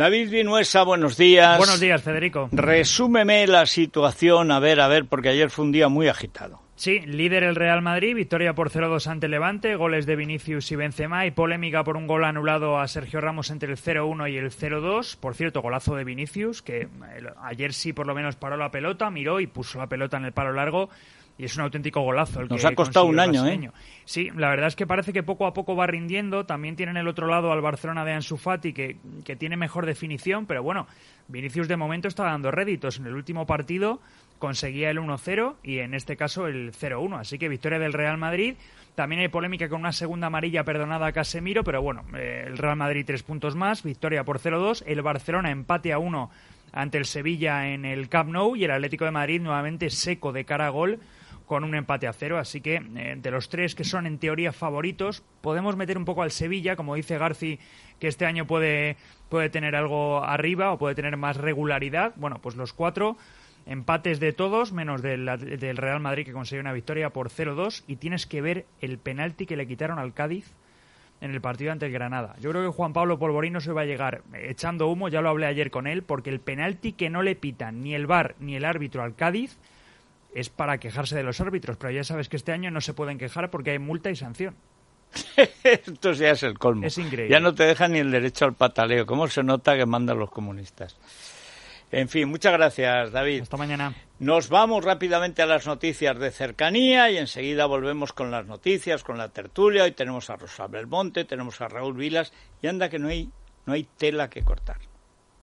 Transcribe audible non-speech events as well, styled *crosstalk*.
David Vinuesa, buenos días. Buenos días, Federico. Resúmeme la situación, a ver, a ver, porque ayer fue un día muy agitado. Sí, líder el Real Madrid, victoria por 0-2 ante Levante, goles de Vinicius y Benzema y polémica por un gol anulado a Sergio Ramos entre el 0-1 y el 0-2. Por cierto, golazo de Vinicius, que ayer sí por lo menos paró la pelota, miró y puso la pelota en el palo largo y es un auténtico golazo. El Nos ha costado un año, ¿eh? Sí, la verdad es que parece que poco a poco va rindiendo. También tienen el otro lado al Barcelona de Ansu Fati, que, que tiene mejor definición, pero bueno, Vinicius de momento está dando réditos. En el último partido conseguía el 1-0 y en este caso el 0-1. Así que victoria del Real Madrid. También hay polémica con una segunda amarilla perdonada a Casemiro, pero bueno, eh, el Real Madrid tres puntos más, victoria por 0-2. El Barcelona empate a 1 ante el Sevilla en el Camp Nou y el Atlético de Madrid nuevamente seco de cara a gol con un empate a cero. Así que eh, de los tres que son en teoría favoritos, podemos meter un poco al Sevilla, como dice Garci, que este año puede, puede tener algo arriba o puede tener más regularidad. Bueno, pues los cuatro empates de todos, menos del, del Real Madrid que consiguió una victoria por 0-2. Y tienes que ver el penalti que le quitaron al Cádiz en el partido ante el Granada. Yo creo que Juan Pablo Polvorino se va a llegar echando humo, ya lo hablé ayer con él, porque el penalti que no le pitan ni el VAR ni el árbitro al Cádiz es para quejarse de los árbitros, pero ya sabes que este año no se pueden quejar porque hay multa y sanción. *laughs* Esto ya es el colmo. Es increíble. Ya no te dejan ni el derecho al pataleo. ¿Cómo se nota que mandan los comunistas? En fin, muchas gracias, David. Hasta mañana. Nos vamos rápidamente a las noticias de cercanía y enseguida volvemos con las noticias, con la tertulia. Hoy tenemos a Rosa Belmonte, tenemos a Raúl Vilas y anda que no hay, no hay tela que cortar.